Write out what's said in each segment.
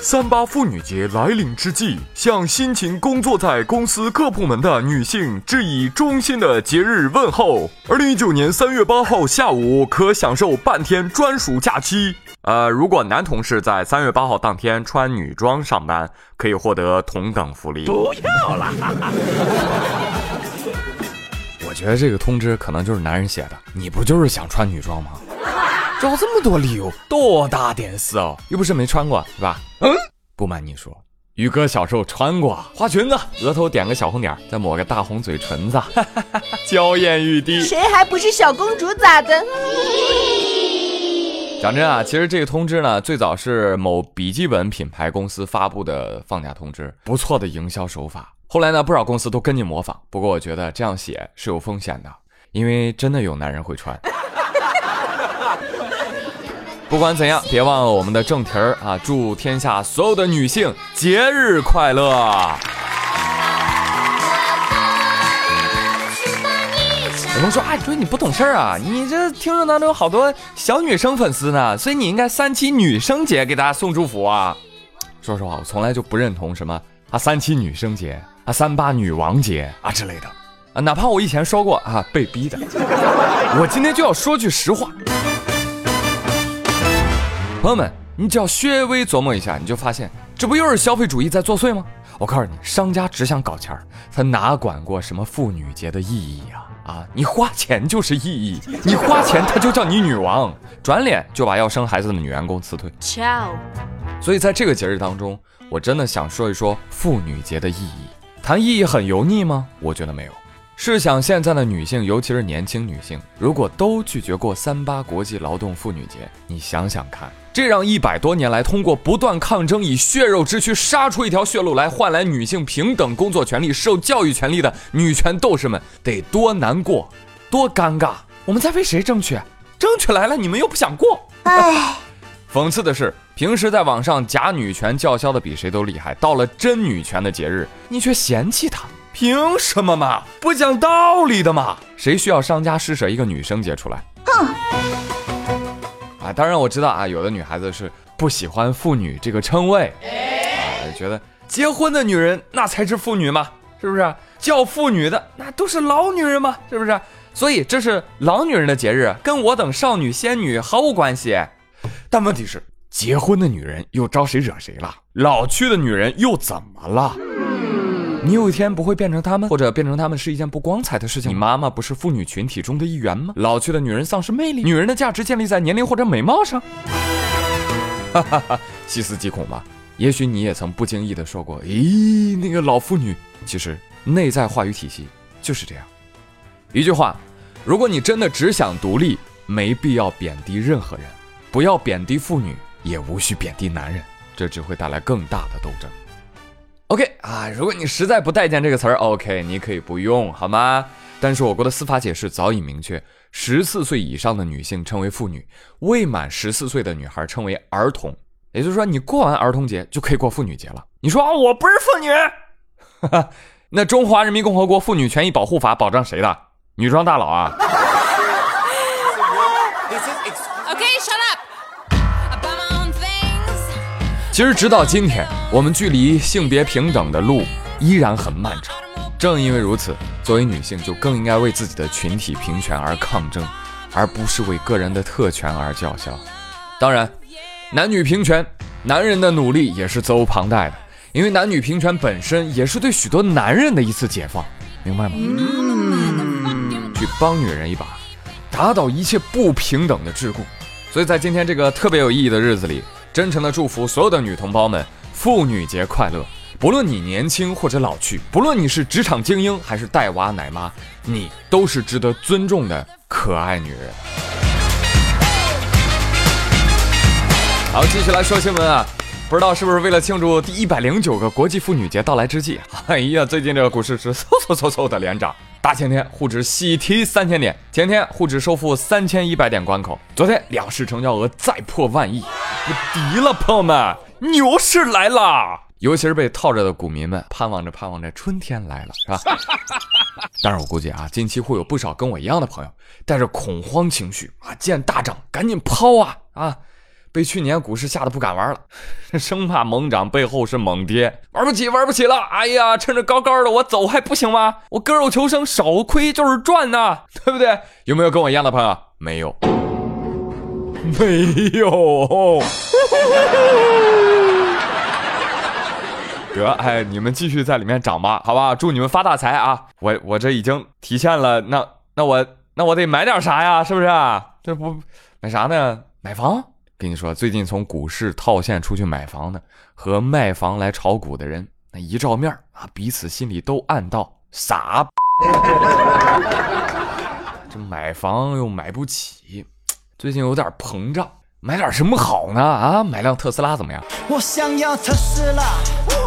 三八妇女节来临之际，向辛勤工作在公司各部门的女性致以衷心的节日问候。二零一九年三月八号下午，可享受半天专属假期。呃，如果男同事在三月八号当天穿女装上班，可以获得同等福利。不要了。我觉得这个通知可能就是男人写的。你不就是想穿女装吗？找这么多理由，多大点事哦？又不是没穿过，是吧？嗯，不瞒你说，宇哥小时候穿过，花裙子，额头点个小红点，再抹个大红嘴唇子，娇艳欲滴。谁还不是小公主咋的？讲真啊，其实这个通知呢，最早是某笔记本品牌公司发布的放假通知，不错的营销手法。后来呢，不少公司都跟进模仿。不过我觉得这样写是有风险的，因为真的有男人会穿。不管怎样，别忘了我们的正题儿啊！祝天下所有的女性节日快乐！有人说啊，说你不懂事儿啊，你这听众当中有好多小女生粉丝呢，所以你应该三七女生节给大家送祝福啊！说实话，我从来就不认同什么啊三七女生节啊三八女王节啊之类的啊，哪怕我以前说过啊被逼的，我今天就要说句实话。朋友们，你只要稍微琢磨一下，你就发现这不又是消费主义在作祟吗？我告诉你，商家只想搞钱儿，他哪管过什么妇女节的意义呀？啊，你花钱就是意义，你花钱他就叫你女王，转脸就把要生孩子的女员工辞退。Ciao。所以在这个节日当中，我真的想说一说妇女节的意义。谈意义很油腻吗？我觉得没有。试想现在的女性，尤其是年轻女性，如果都拒绝过三八国际劳动妇女节，你想想看。这让一百多年来通过不断抗争，以血肉之躯杀出一条血路来换来女性平等工作权利、受教育权利的女权斗士们得多难过、多尴尬！我们在为谁争取？争取来了，你们又不想过。唉，讽刺的是，平时在网上假女权叫嚣的比谁都厉害，到了真女权的节日，你却嫌弃她，凭什么嘛？不讲道理的嘛？谁需要商家施舍一个女生节出来？哼！当然我知道啊，有的女孩子是不喜欢“妇女”这个称谓，啊，觉得结婚的女人那才是妇女嘛，是不是？叫妇女的那都是老女人嘛，是不是？所以这是老女人的节日，跟我等少女仙女毫无关系。但问题是，结婚的女人又招谁惹谁了？老去的女人又怎么了？你有一天不会变成他们，或者变成他们是一件不光彩的事情。你妈妈不是妇女群体中的一员吗？老去的女人丧失魅力，女人的价值建立在年龄或者美貌上。哈哈哈，细思极恐吧？也许你也曾不经意的说过，咦，那个老妇女。其实内在话语体系就是这样。一句话，如果你真的只想独立，没必要贬低任何人，不要贬低妇女，也无需贬低男人，这只会带来更大的斗争。OK 啊，如果你实在不待见这个词儿，OK，你可以不用，好吗？但是我国的司法解释早已明确，十四岁以上的女性称为妇女，未满十四岁的女孩称为儿童。也就是说，你过完儿童节就可以过妇女节了。你说啊，我不是妇女，那《中华人民共和国妇女权益保护法》保障谁的？女装大佬啊！其实，直到今天，我们距离性别平等的路依然很漫长。正因为如此，作为女性，就更应该为自己的群体平权而抗争，而不是为个人的特权而叫嚣。当然，男女平权，男人的努力也是责无旁贷的，因为男女平权本身也是对许多男人的一次解放，明白吗？去帮女人一把，打倒一切不平等的桎梏。所以在今天这个特别有意义的日子里。真诚的祝福所有的女同胞们，妇女节快乐！不论你年轻或者老去，不论你是职场精英还是带娃奶妈，你都是值得尊重的可爱女人。好，继续来说新闻啊！不知道是不是为了庆祝第一百零九个国际妇女节到来之际，哎呀，最近这个股市是嗖嗖嗖嗖的连涨。大前天沪指喜提三千点，前天沪指收复三千一百点关口，昨天两市成交额再破万亿，不敌了，朋友们，牛市来了！尤其是被套着的股民们，盼望着盼望着春天来了，是吧？但是我估计啊，近期会有不少跟我一样的朋友，带着恐慌情绪啊，见大涨赶紧抛啊啊！被去年股市吓得不敢玩了，生怕猛涨背后是猛跌，玩不起，玩不起了！哎呀，趁着高高的我走还不行吗？我割肉求生，少亏就是赚呐，对不对？有没有跟我一样的朋友？没有，没有。得，哎，你们继续在里面涨吧，好吧？祝你们发大财啊！我我这已经提现了，那那我那我得买点啥呀？是不是？这不买啥呢？买房。跟你说，最近从股市套现出去买房的和卖房来炒股的人，那一照面啊，彼此心里都暗道傻。这买房又买不起，最近有点膨胀，买点什么好呢？啊，买辆特斯拉怎么样？我想要特斯拉，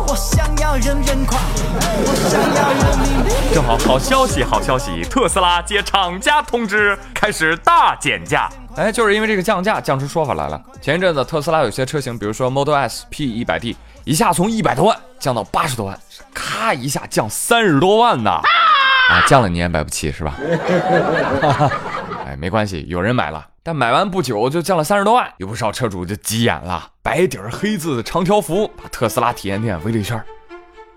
我想要人人夸，我想要人民。正好，好消息，好消息，特斯拉接厂家通知，开始大减价。哎，就是因为这个降价，降出说法来了。前一阵子特斯拉有些车型，比如说 Model S、P 一百 D，一下从一百多万降到八十多万，咔一下降三十多万呐！啊，降了你也买不起是吧？哎，没关系，有人买了。但买完不久就降了三十多万，有不少车主就急眼了，白底黑字的长条幅把特斯拉体验店围了一圈。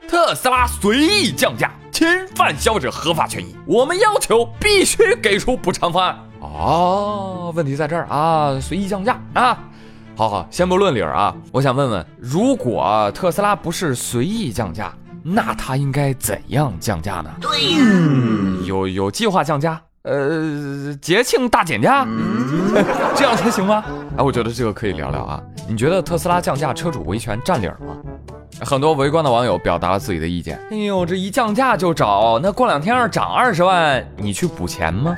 特斯拉随意降价，侵犯消费者合法权益，我们要求必须给出补偿方案。哦，问题在这儿啊，随意降价啊！好好，先不论理儿啊，我想问问，如果特斯拉不是随意降价，那它应该怎样降价呢？对呀，有有计划降价，呃，节庆大减价，这样才行吗？哎，我觉得这个可以聊聊啊。你觉得特斯拉降价，车主维权占理儿吗？很多围观的网友表达了自己的意见。哎呦，这一降价就找，那过两天要涨二十万，你去补钱吗？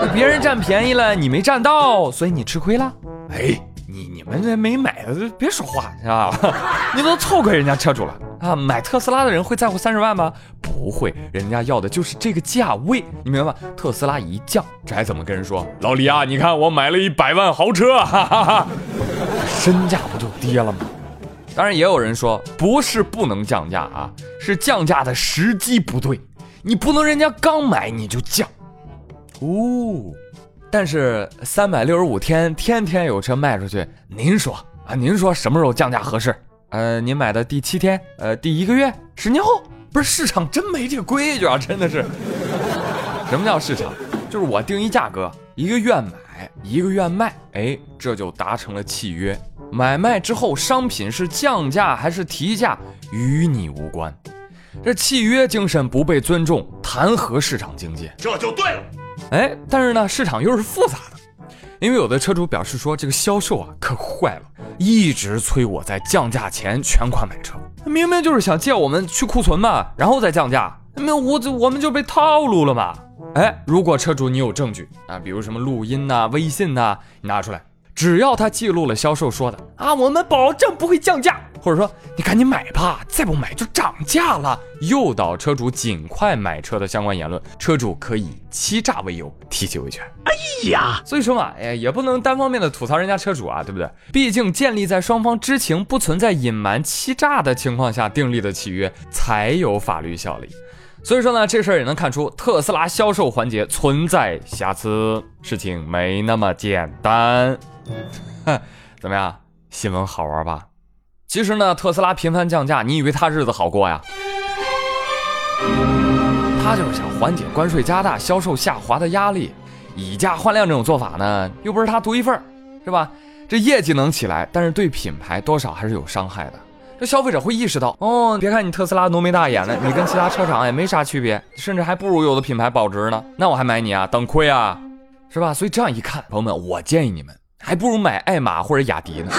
那 别人占便宜了，你没占到，所以你吃亏了。哎，你你们这没买的就别说话，是吧？你都错怪人家车主了啊！买特斯拉的人会在乎三十万吗？不会，人家要的就是这个价位，你明白吗？特斯拉一降，这还怎么跟人说？老李啊，你看我买了一百万豪车，哈哈哈，身价不就跌了吗？当然，也有人说不是不能降价啊，是降价的时机不对，你不能人家刚买你就降。哦，但是三百六十五天天天有车卖出去，您说啊？您说什么时候降价合适？呃，您买的第七天，呃，第一个月，十年后？不是市场真没这个规矩啊，真的是。什么叫市场？就是我定一价格，一个愿买，一个愿卖，哎，这就达成了契约。买卖之后，商品是降价还是提价，与你无关。这契约精神不被尊重，谈何市场经济？这就对了。哎，但是呢，市场又是复杂的，因为有的车主表示说，这个销售啊可坏了，一直催我在降价前全款买车，明明就是想借我们去库存嘛，然后再降价，那我我们就被套路了嘛。哎，如果车主你有证据啊，比如什么录音呐、微信呐，你拿出来。只要他记录了销售说的啊，我们保证不会降价，或者说你赶紧买吧，再不买就涨价了，诱导车主尽快买车的相关言论，车主可以欺诈为由提起维权。哎呀，所以说嘛，哎，也不能单方面的吐槽人家车主啊，对不对？毕竟建立在双方知情、不存在隐瞒、欺诈的情况下订立的契约才有法律效力。所以说呢，这事儿也能看出特斯拉销售环节存在瑕疵，事情没那么简单。哼，怎么样？新闻好玩吧？其实呢，特斯拉频繁降价，你以为他日子好过呀？他就是想缓解关税加大、销售下滑的压力，以价换量这种做法呢，又不是他独一份儿，是吧？这业绩能起来，但是对品牌多少还是有伤害的。这消费者会意识到，哦，别看你特斯拉浓眉大眼的，你跟其他车厂也没啥区别，甚至还不如有的品牌保值呢。那我还买你啊？等亏啊，是吧？所以这样一看，朋友们，我建议你们。还不如买爱玛或者雅迪呢，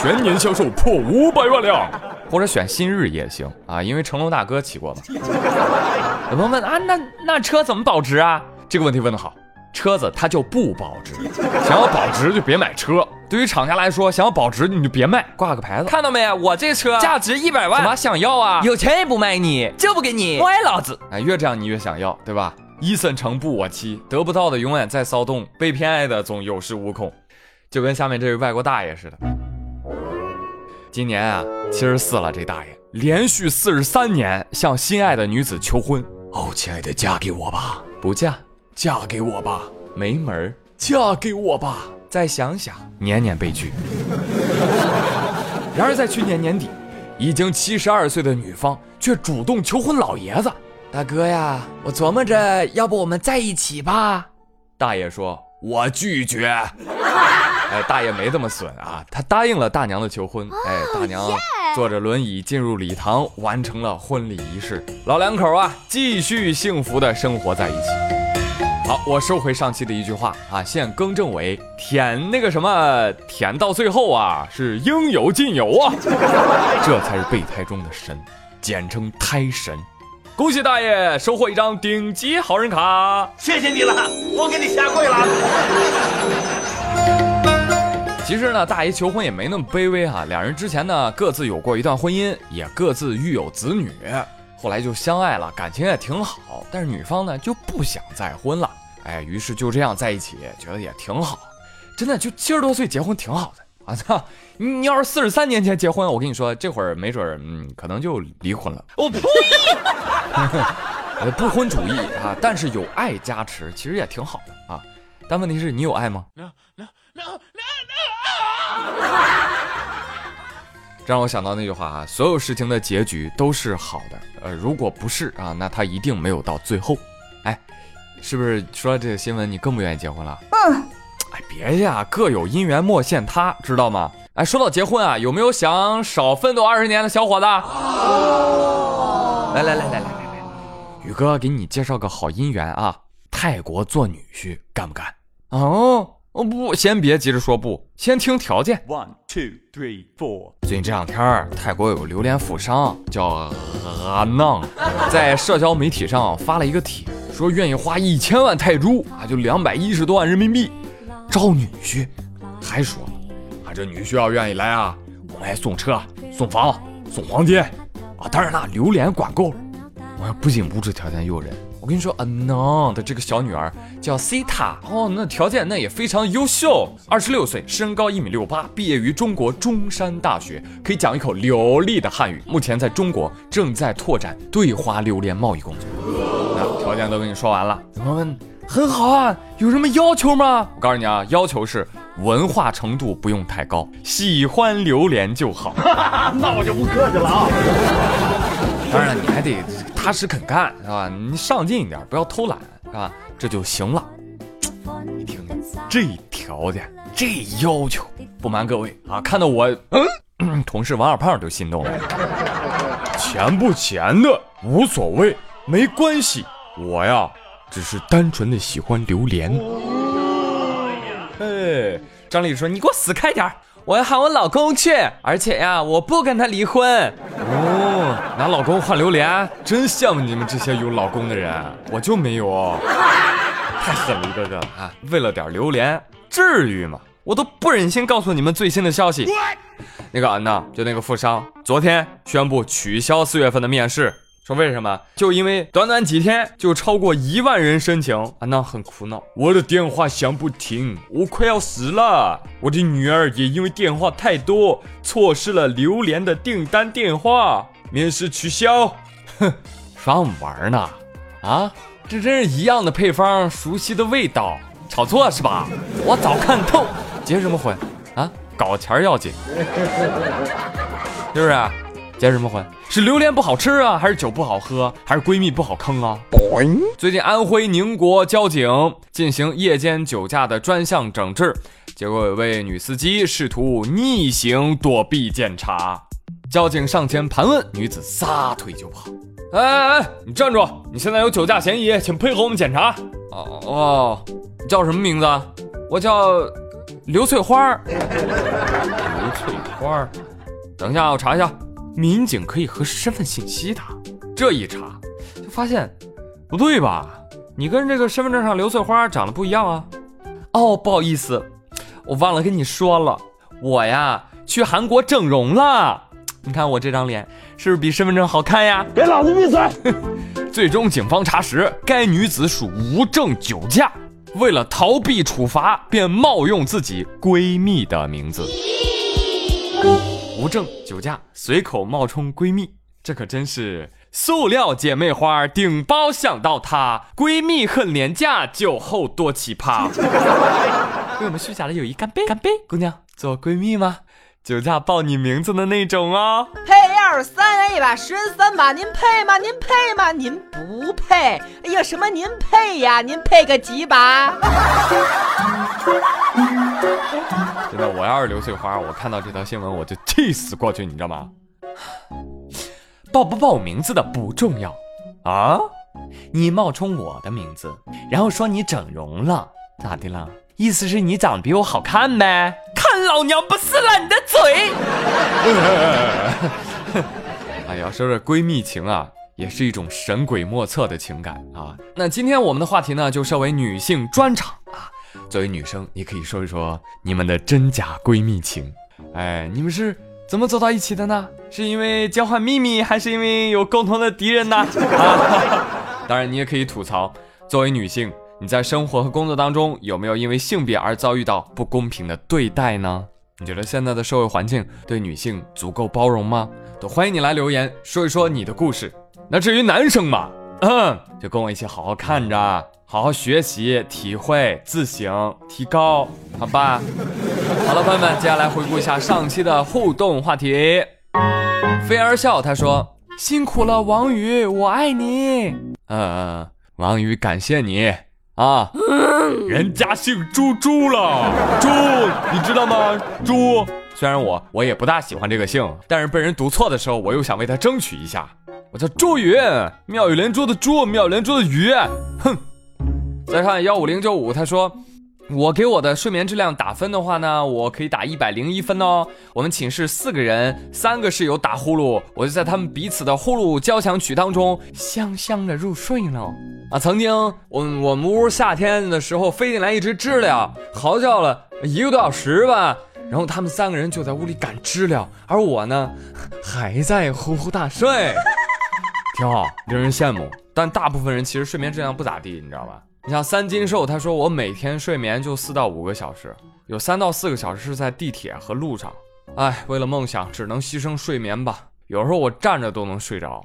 全年销售破五百万辆，或者选新日也行啊，因为成龙大哥骑过嘛。有朋友问啊，那那车怎么保值啊？这个问题问得好，车子它就不保值。想要保值就别买车。对于厂家来说，想要保值你就别卖，挂个牌子。看到没？我这车价值一百万，怎么想要啊？有钱也不卖你，就不给你，歪老子！哎，越这样你越想要，对吧？一森成不我妻，得不到的永远在骚动，被偏爱的总有恃无恐，就跟下面这位外国大爷似的。今年啊，七十四了，这大爷连续四十三年向心爱的女子求婚。哦，亲爱的，嫁给我吧！不嫁，嫁给我吧！没门儿！嫁给我吧！再想想，年年被拒。然而在去年年底，已经七十二岁的女方却主动求婚老爷子。大哥呀，我琢磨着，要不我们在一起吧？大爷说：“我拒绝。”哎，大爷没这么损啊，他答应了大娘的求婚。哎，大娘坐着轮椅进入礼堂，完成了婚礼仪式。老两口啊，继续幸福的生活在一起。好，我收回上期的一句话啊，现更正为舔那个什么舔到最后啊，是应有尽有啊，这才是备胎中的神，简称胎神。恭喜大爷收获一张顶级好人卡，谢谢你了，我给你下跪了。其实呢，大爷求婚也没那么卑微哈。两人之前呢各自有过一段婚姻，也各自育有子女，后来就相爱了，感情也挺好。但是女方呢就不想再婚了，哎，于是就这样在一起，觉得也挺好。真的，就七十多岁结婚挺好的啊！操，你要是四十三年前结婚，我跟你说，这会儿没准嗯可能就离婚了。我呸！不婚主义啊，但是有爱加持，其实也挺好的啊。但问题是你有爱吗？这让我想到那句话啊，所有事情的结局都是好的。呃，如果不是啊，那他一定没有到最后。哎，是不是说这个新闻你更不愿意结婚了？嗯。哎，别呀，各有姻缘莫羡他，知道吗？哎，说到结婚啊，有没有想少奋斗二十年的小伙子？来来来来来来来，宇哥给你介绍个好姻缘啊，泰国做女婿，干不干？哦。哦不，先别急着说不，先听条件。One two three four。最近这两天，泰国有个榴莲富商叫阿囊，在社交媒体上发了一个帖，说愿意花一千万泰铢啊，就两百一十多万人民币招女婿，还说啊，这女婿要愿意来啊，我们还送车、送房、送黄金啊，当然了，榴莲管够了。我不仅物质条件诱人。我跟你说，，Anon 的这个小女儿叫 Sita 哦，那条件那也非常优秀，二十六岁，身高一米六八，毕业于中国中山大学，可以讲一口流利的汉语，目前在中国正在拓展对华榴莲贸易工作。那条件都跟你说完了，怎么问？很好啊，有什么要求吗？我告诉你啊，要求是文化程度不用太高，喜欢榴莲就好。那我就不客气了啊。当然了，你还得踏实肯干，是吧？你上进一点，不要偷懒，是吧？这就行了。你听，这条件，这要求，不瞒各位啊，看到我，嗯，同事王二胖都心动了。钱不钱的无所谓，没关系，我呀，只是单纯的喜欢榴莲。哎，张丽说：“你给我死开点。”我要喊我老公去，而且呀，我不跟他离婚。哦，拿老公换榴莲，真羡慕你们这些有老公的人，我就没有，太狠了一个个啊！为了点榴莲，至于吗？我都不忍心告诉你们最新的消息。那个安娜，就那个富商，昨天宣布取消四月份的面试。说为什么？就因为短短几天就超过一万人申请，安娜很苦恼。我的电话响不停，我快要死了。我的女儿也因为电话太多，错失了榴莲的订单电话，面试取消。哼，耍我们玩呢？啊，这真是一样的配方，熟悉的味道，炒作是吧？我早看透，结什么婚？啊，搞钱要紧，是不是？结什么婚？是榴莲不好吃啊，还是酒不好喝，还是闺蜜不好坑啊？最近安徽宁国交警进行夜间酒驾的专项整治，结果有位女司机试图逆行躲避检查，交警上前盘问，女子撒腿就跑。哎哎哎，你站住！你现在有酒驾嫌疑，请配合我们检查。哦哦，你叫什么名字？我叫刘翠花。刘翠花，等一下，我查一下。民警可以核实身份信息的，这一查就发现不对吧？你跟这个身份证上刘翠花长得不一样啊。哦，不好意思，我忘了跟你说了，我呀去韩国整容了。你看我这张脸是不是比身份证好看呀？给老子闭嘴！最终警方查实，该女子属无证酒驾，为了逃避处罚，便冒用自己闺蜜的名字。无证酒驾，随口冒充闺蜜，这可真是塑料姐妹花顶包想到她，闺蜜很廉价，酒后多奇葩。为我们虚假的友谊干杯！干杯！姑娘，做闺蜜吗？酒驾报你名字的那种哦。配二三 A 吧，十三把，您配吗？您配吗？您不配。哎呀，什么您配呀？您配个几把？真的，我要是刘翠花，我看到这条新闻我就气死过去，你知道吗？报不报我名字的不重要啊，你冒充我的名字，然后说你整容了，咋的了？意思是你长得比我好看呗？看老娘不撕烂你的嘴！哎呀，说这闺蜜情啊，也是一种神鬼莫测的情感啊。那今天我们的话题呢，就设为女性专场啊。作为女生，你可以说一说你们的真假闺蜜情。哎，你们是怎么走到一起的呢？是因为交换秘密，还是因为有共同的敌人呢？啊，当然，你也可以吐槽。作为女性，你在生活和工作当中有没有因为性别而遭遇到不公平的对待呢？你觉得现在的社会环境对女性足够包容吗？都欢迎你来留言说一说你的故事。那至于男生嘛，嗯，就跟我一起好好看着，好好学习，体会，自省，提高，好吧？好了，朋友们，接下来回顾一下上期的互动话题。飞儿笑，他说：“辛苦了，王宇，我爱你。”嗯嗯，王宇，感谢你啊。人家姓猪猪了，猪，你知道吗？猪。虽然我我也不大喜欢这个姓，但是被人读错的时候，我又想为他争取一下。我叫朱宇，妙语连珠的珠，妙语连珠的宇。哼。再看幺五零九五，他说。我给我的睡眠质量打分的话呢，我可以打一百零一分哦。我们寝室四个人，三个室友打呼噜，我就在他们彼此的呼噜交响曲当中香香的入睡了。啊，曾经我我们屋夏天的时候飞进来一只知了，嚎叫了一个多小时吧，然后他们三个人就在屋里赶知了，而我呢还在呼呼大睡，挺好，令人羡慕。但大部分人其实睡眠质量不咋地，你知道吧？你像三金兽，他说我每天睡眠就四到五个小时，有三到四个小时是在地铁和路上。哎，为了梦想，只能牺牲睡眠吧。有时候我站着都能睡着。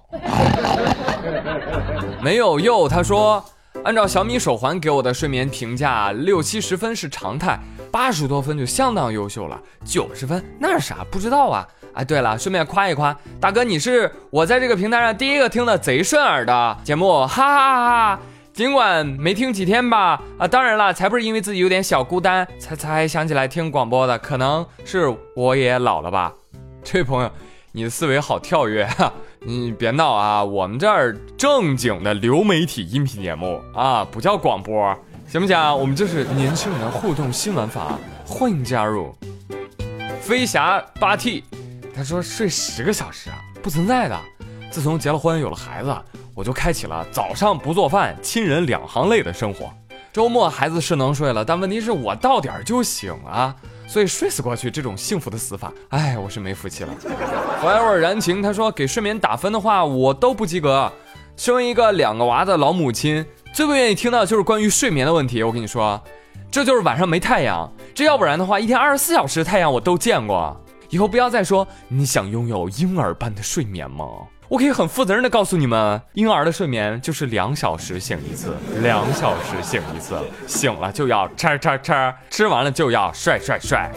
没有又，他说，按照小米手环给我的睡眠评价，六七十分是常态，八十多分就相当优秀了，九十分那是啥？不知道啊。哎，对了，顺便夸一夸大哥，你是我在这个平台上第一个听的贼顺耳的节目，哈哈哈哈。尽管没听几天吧，啊，当然了，才不是因为自己有点小孤单才才想起来听广播的，可能是我也老了吧。这位朋友，你的思维好跳跃哈，你别闹啊，我们这儿正经的流媒体音频节目啊，不叫广播，行不行？我们就是年轻人互动新玩法，欢迎加入。飞侠八 T，他说睡十个小时啊，不存在的。自从结了婚有了孩子。我就开启了早上不做饭，亲人两行泪的生活。周末孩子是能睡了，但问题是我到点儿就醒啊，所以睡死过去这种幸福的死法，哎，我是没福气了。Forever 燃情他说给睡眠打分的话，我都不及格。身为一个两个娃的老母亲，最不愿意听到就是关于睡眠的问题。我跟你说，这就是晚上没太阳，这要不然的话，一天二十四小时太阳我都见过。以后不要再说你想拥有婴儿般的睡眠吗？我可以很负责任的告诉你们，婴儿的睡眠就是两小时醒一次，两小时醒一次，醒了就要吃吃吃，吃完了就要帅帅帅，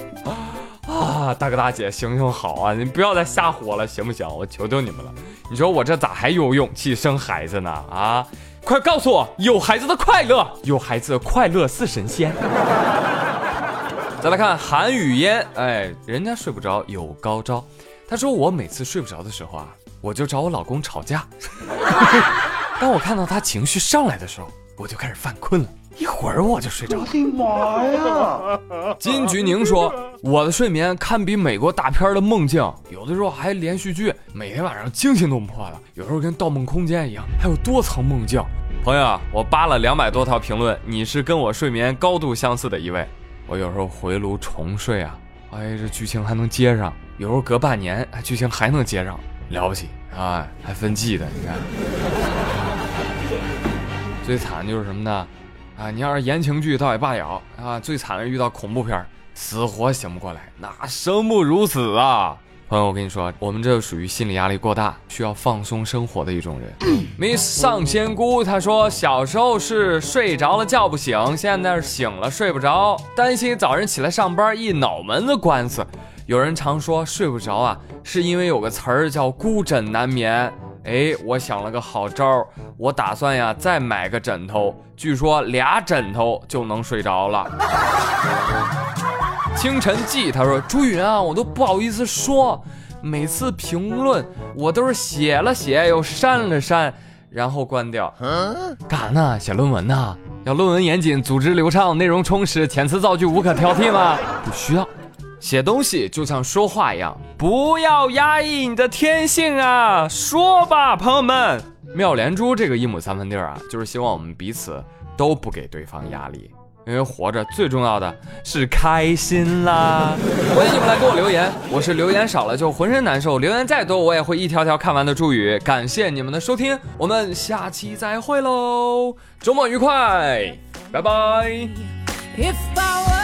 啊，大哥大姐，行行好啊，你不要再吓唬我了，行不行？我求求你们了，你说我这咋还有勇气生孩子呢？啊，快告诉我，有孩子的快乐，有孩子快乐似神仙。再来看韩语嫣，哎，人家睡不着有高招，他说我每次睡不着的时候啊。我就找我老公吵架，当我看到他情绪上来的时候，我就开始犯困了，一会儿我就睡着了。妈呀！金菊宁说，我的睡眠堪比美国大片的梦境，有的时候还连续剧，每天晚上惊心动魄的，有时候跟《盗梦空间》一样，还有多层梦境。朋友啊，我扒了两百多条评论，你是跟我睡眠高度相似的一位。我有时候回炉重睡啊，哎，这剧情还能接上；有时候隔半年，剧情还能接上，了不起啊！还分季的，你看。最惨的就是什么呢？啊，你要是言情剧倒也罢了啊，最惨的遇到恐怖片，死活醒不过来，那生不如死啊！朋友，我跟你说，我们这属于心理压力过大，需要放松生活的一种人。Miss 上仙姑她说，小时候是睡着了叫不醒，现在是醒了睡不着，担心早晨起来上班一脑门子官司。有人常说睡不着啊，是因为有个词儿叫孤枕难眠。哎，我想了个好招儿，我打算呀再买个枕头，据说俩枕头就能睡着了。清晨记他说：“朱云啊，我都不好意思说，每次评论我都是写了写又删了删，然后关掉。干啥呢？写论文呢？要论文严谨、组织流畅、内容充实、遣词造句无可挑剔吗？不需要。写东西就像说话一样，不要压抑你的天性啊，说吧，朋友们。妙莲珠这个一亩三分地儿啊，就是希望我们彼此都不给对方压力。”因为活着最重要的是开心啦！欢迎你们来给我留言，我是留言少了就浑身难受，留言再多我也会一条条看完的祝语。感谢你们的收听，我们下期再会喽，周末愉快，拜拜。my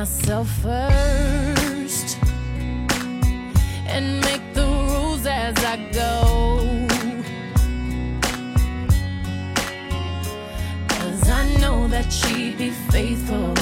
myself first and make the rules as I go. Cause I know that she'd be faithful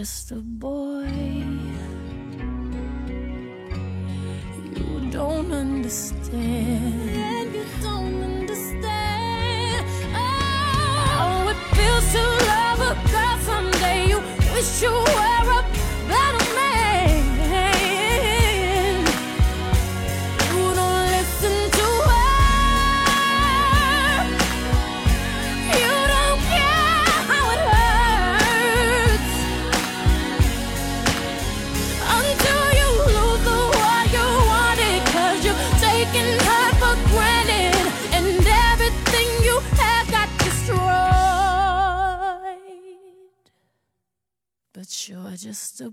just a boy. You don't understand. You don't understand. Oh, how it feels to love a girl someday. You wish you were just a.